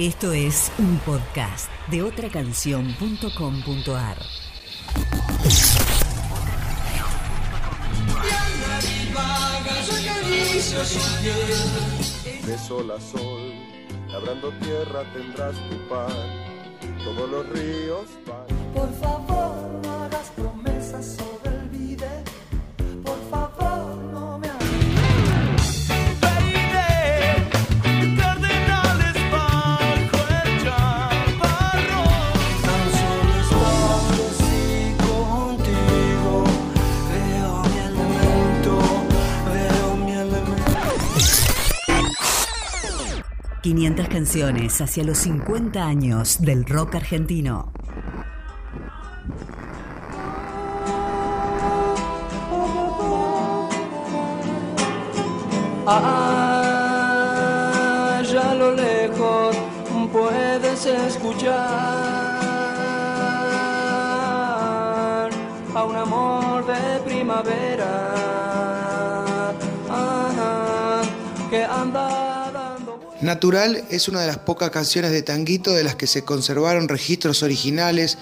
Esto es un podcast de otracanción.com.ar. De sol a sol, labrando tierra tendrás tu pan. Todos los ríos van. Por favor, 500 canciones hacia los 50 años del rock argentino. Allá a lo lejos puedes escuchar a un amor de primavera que anda. Natural es una de las pocas canciones de Tanguito de las que se conservaron registros originales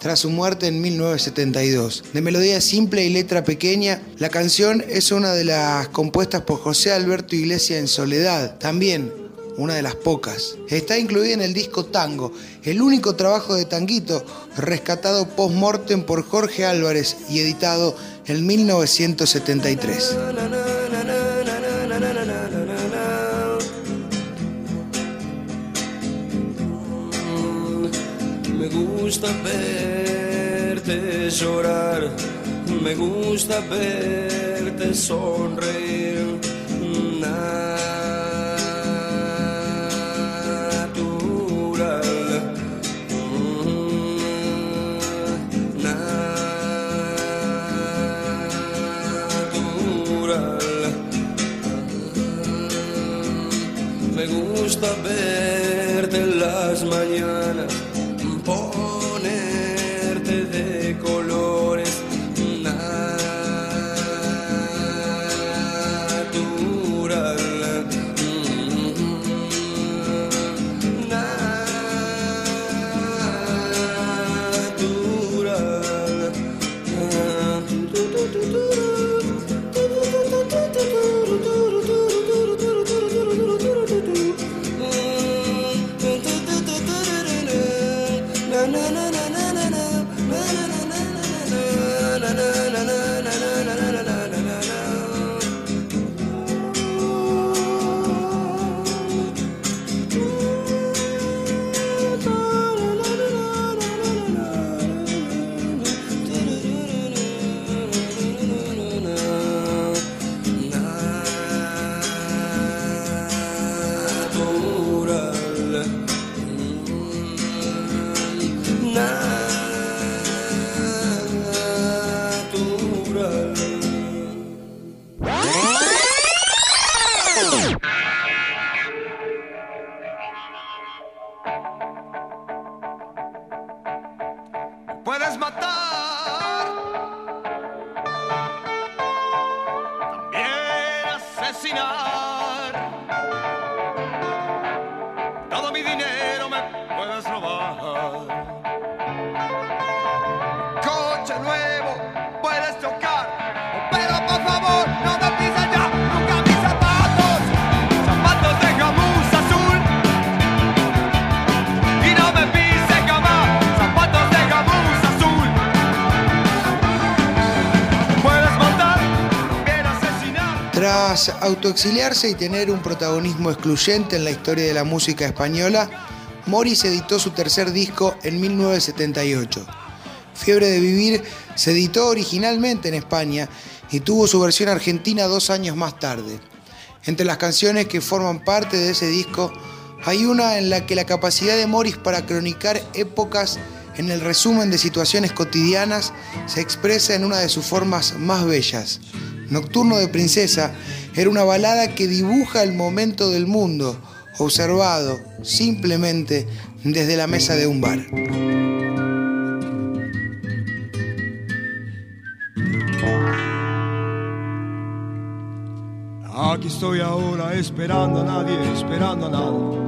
tras su muerte en 1972. De melodía simple y letra pequeña, la canción es una de las compuestas por José Alberto Iglesias en Soledad, también una de las pocas. Está incluida en el disco Tango, el único trabajo de Tanguito rescatado post-mortem por Jorge Álvarez y editado en 1973. Gusta verte llorar, me gusta verte sonreír. Natural. Mm, Natural. Me gusta verte en las mañanas, también Tras autoexiliarse y tener un protagonismo excluyente en la historia de la música española, Morris editó su tercer disco en 1978. Fiebre de Vivir se editó originalmente en España y tuvo su versión argentina dos años más tarde. Entre las canciones que forman parte de ese disco, hay una en la que la capacidad de Morris para cronicar épocas en el resumen de situaciones cotidianas se expresa en una de sus formas más bellas. Nocturno de Princesa era una balada que dibuja el momento del mundo, observado simplemente desde la mesa de un bar. Aquí estoy ahora esperando a nadie, esperando a nada.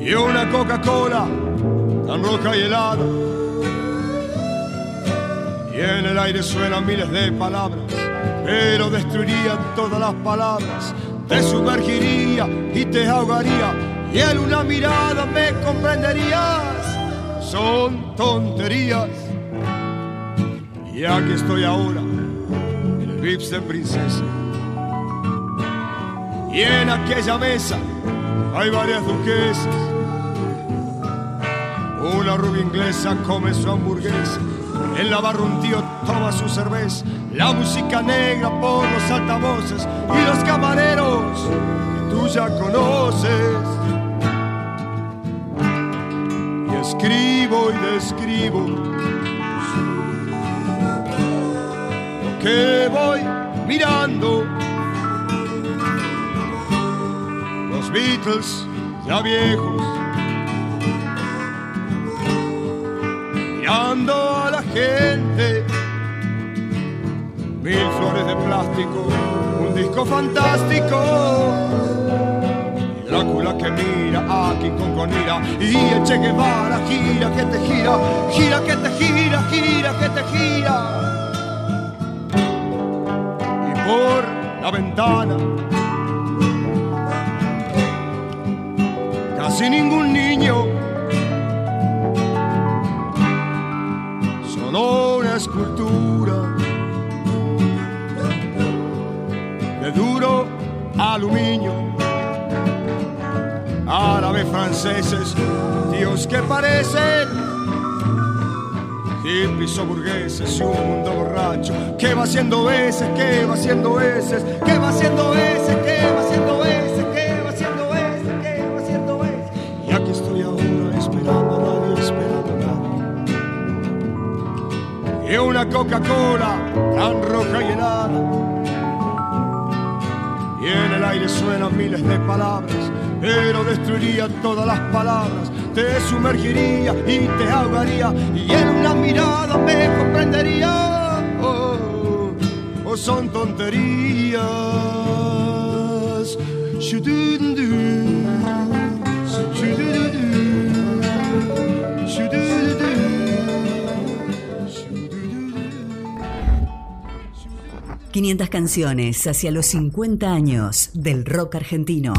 y una Coca-Cola tan roja y helada. Y en el aire suenan miles de palabras, pero destruirían todas las palabras. Te sumergiría y te ahogaría, y en una mirada me comprenderías. Son tonterías. Y aquí estoy ahora, en el Vips de Princesa. Y en aquella mesa hay varias duquesas. Una rubia inglesa come su hamburguesa. En la barra un tío toma su cerveza. La música negra por los altavoces y los camareros que tú ya conoces. Y escribo y describo lo que voy mirando. Los Beatles ya viejos mirando gente. Mil flores de plástico, un disco fantástico. Y Drácula que mira aquí con conira y el Che Guevara gira que te gira, gira que te gira, gira que te gira. Y por la ventana casi ningún niño escultura de duro aluminio. Árabes, franceses, tíos que parecen hippies o burgueses y un mundo borracho que va haciendo veces, que va haciendo veces, que va haciendo veces, que va haciendo veces, Coca-Cola tan roja y helada. Y en el aire suenan miles de palabras, pero destruiría todas las palabras, te sumergiría y te ahogaría, y en una mirada me comprendería. Oh, oh, son tonterías. 500 canciones hacia los 50 años del rock argentino.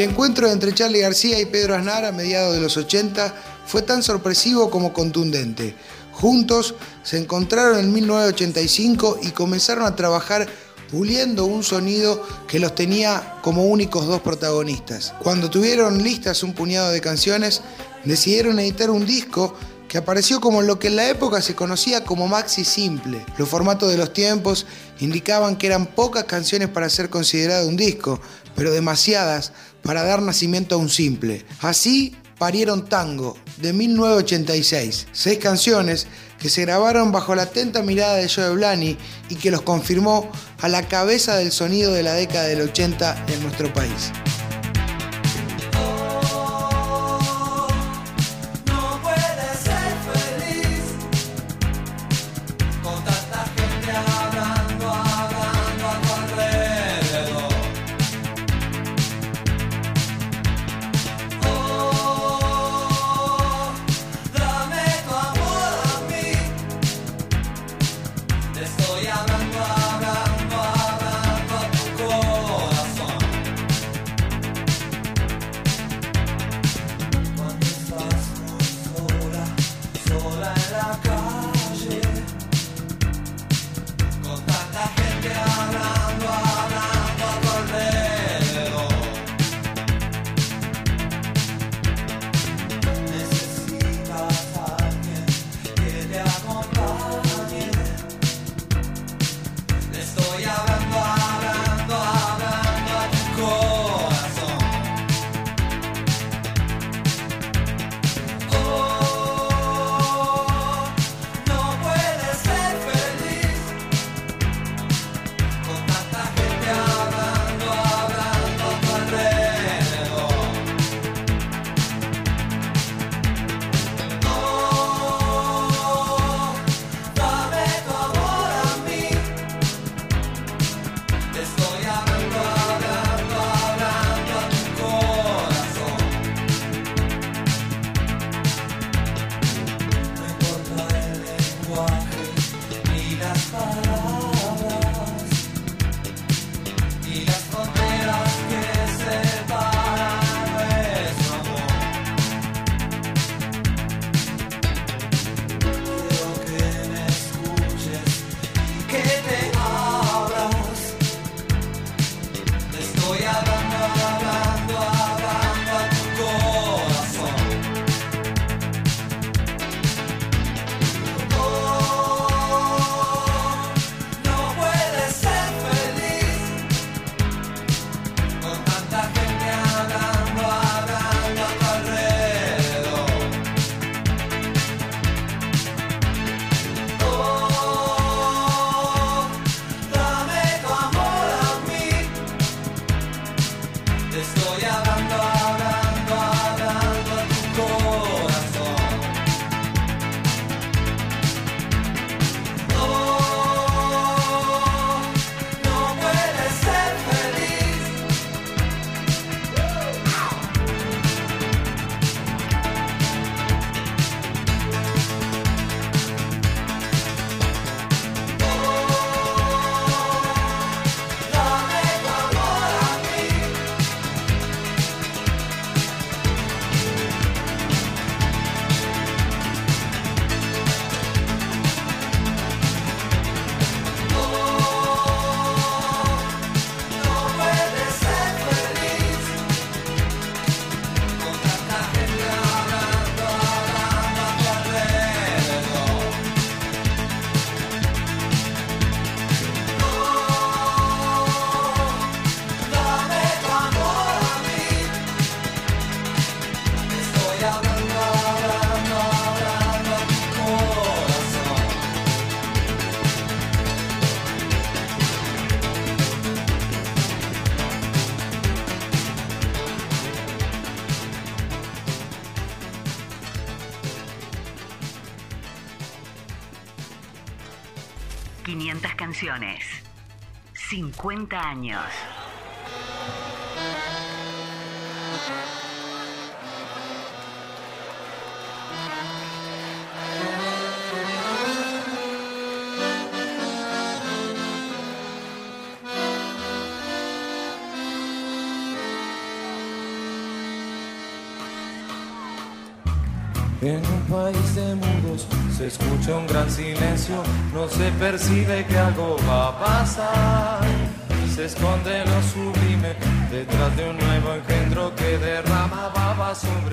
El encuentro entre Charlie García y Pedro Aznar a mediados de los 80 fue tan sorpresivo como contundente. Juntos se encontraron en 1985 y comenzaron a trabajar puliendo un sonido que los tenía como únicos dos protagonistas. Cuando tuvieron listas un puñado de canciones, decidieron editar un disco que apareció como lo que en la época se conocía como maxi simple. Los formatos de los tiempos indicaban que eran pocas canciones para ser considerado un disco, pero demasiadas para dar nacimiento a un simple. Así parieron Tango, de 1986. Seis canciones que se grabaron bajo la atenta mirada de Joe Blani y que los confirmó a la cabeza del sonido de la década del 80 en nuestro país. 500 canciones. 50 años. Escucha un gran silencio, no se percibe que algo va a pasar. Se esconde sublime detrás de un nuevo que.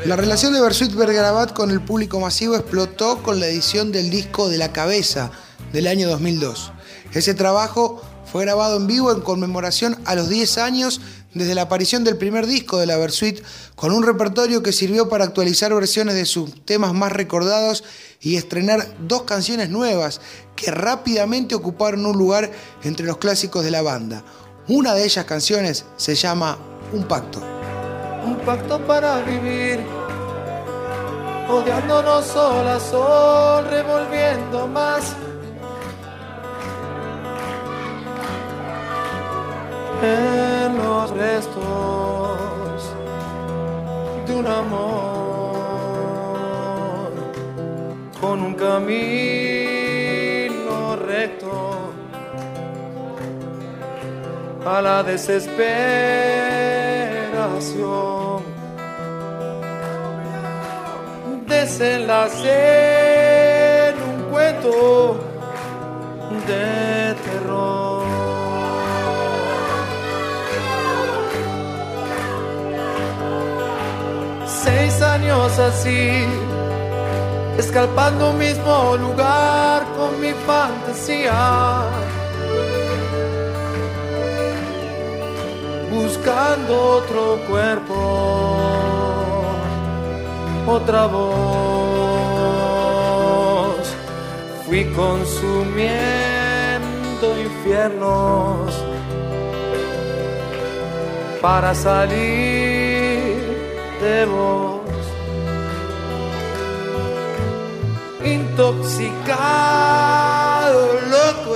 La relación de Bersuit Vergarabat con el público masivo explotó con la edición del disco De la Cabeza del año 2002. Ese trabajo fue grabado en vivo en conmemoración a los 10 años desde la aparición del primer disco de la Versuit, con un repertorio que sirvió para actualizar versiones de sus temas más recordados y estrenar dos canciones nuevas que rápidamente ocuparon un lugar entre los clásicos de la banda. Una de ellas canciones se llama Un Pacto. Un pacto para vivir, odiándonos sol sol, revolviendo más. En los restos de un amor un camino recto a la desesperación. Desenlace en un cuento de terror. Seis años así, escalpando un mismo lugar con mi fantasía. buscando otro cuerpo, otra voz. Fui consumiendo infiernos para salir de vos. Intoxicado, loco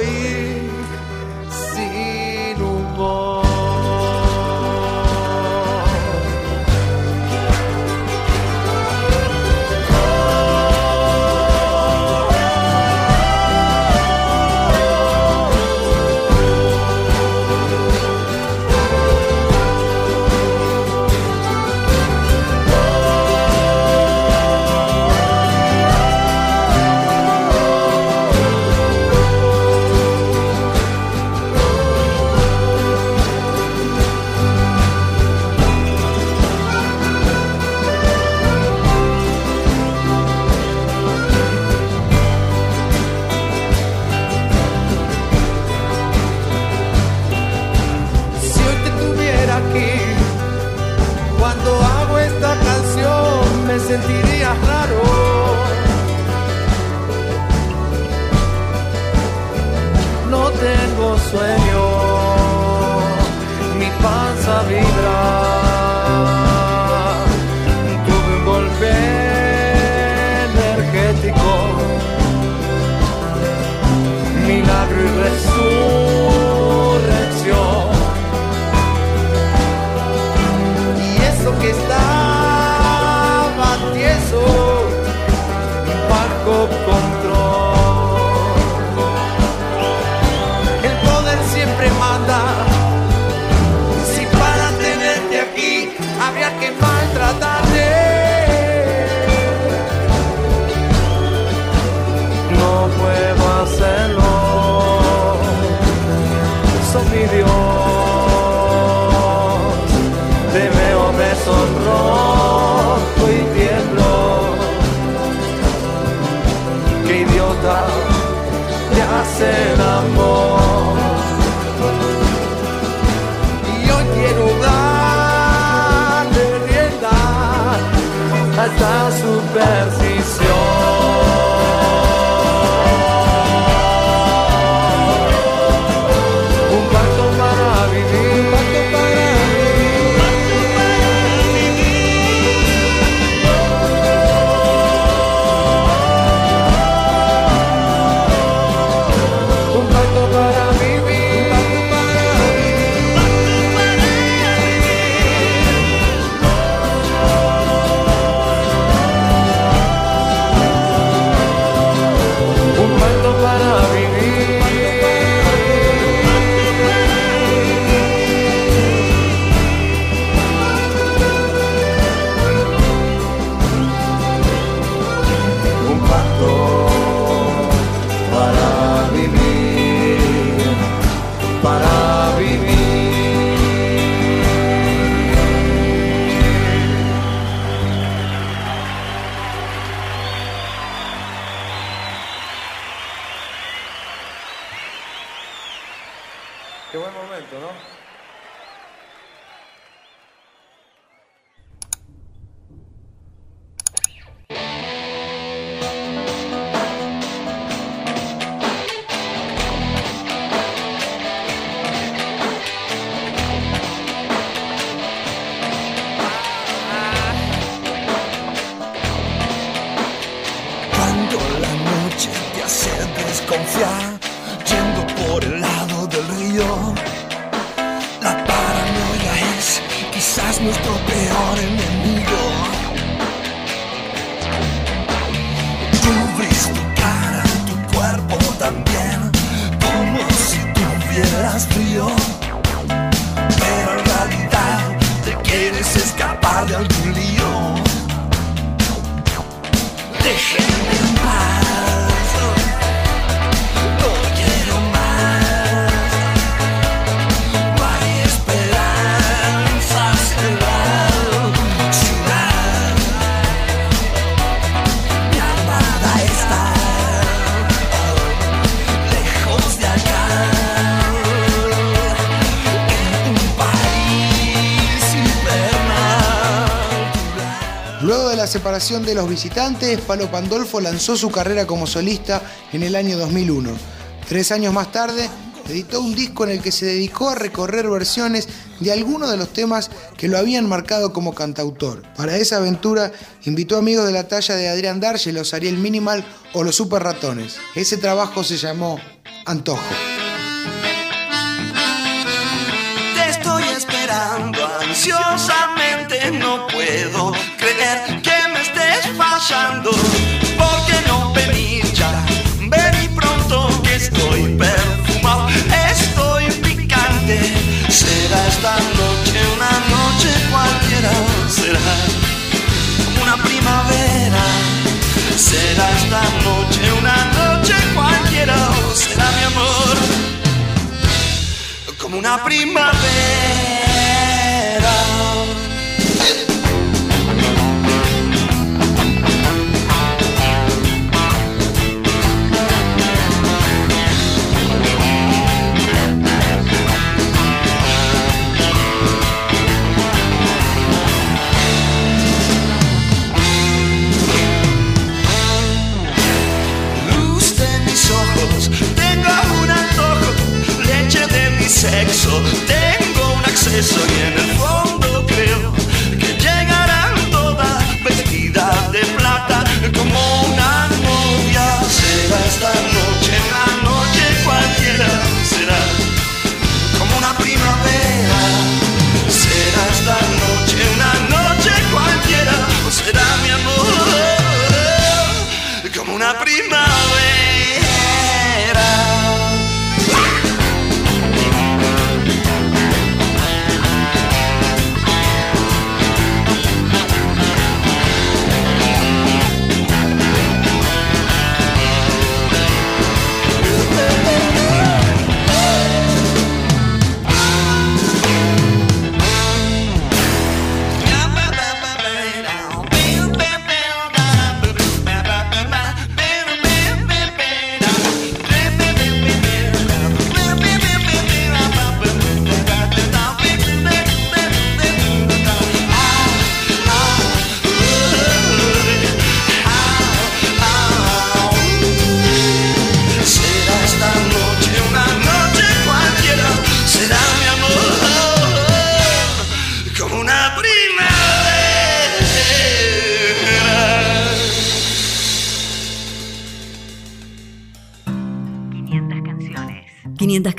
separación de los visitantes, Palo Pandolfo lanzó su carrera como solista en el año 2001. Tres años más tarde, editó un disco en el que se dedicó a recorrer versiones de algunos de los temas que lo habían marcado como cantautor. Para esa aventura, invitó amigos de la talla de Adrián Darge, los Ariel Minimal o los Super Ratones. Ese trabajo se llamó Antojo. Te estoy esperando ansiosamente, no puedo estés fallando. ¿Por qué no venir ya? Ven y pronto que estoy perfumado, estoy picante. Será esta noche una noche cualquiera, será una primavera. Será esta noche una noche cualquiera, será mi amor como una primavera. tengo un acceso y en el fondo.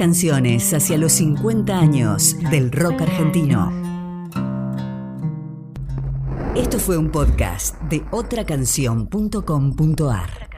canciones hacia los 50 años del rock argentino. Esto fue un podcast de otracanción.com.ar.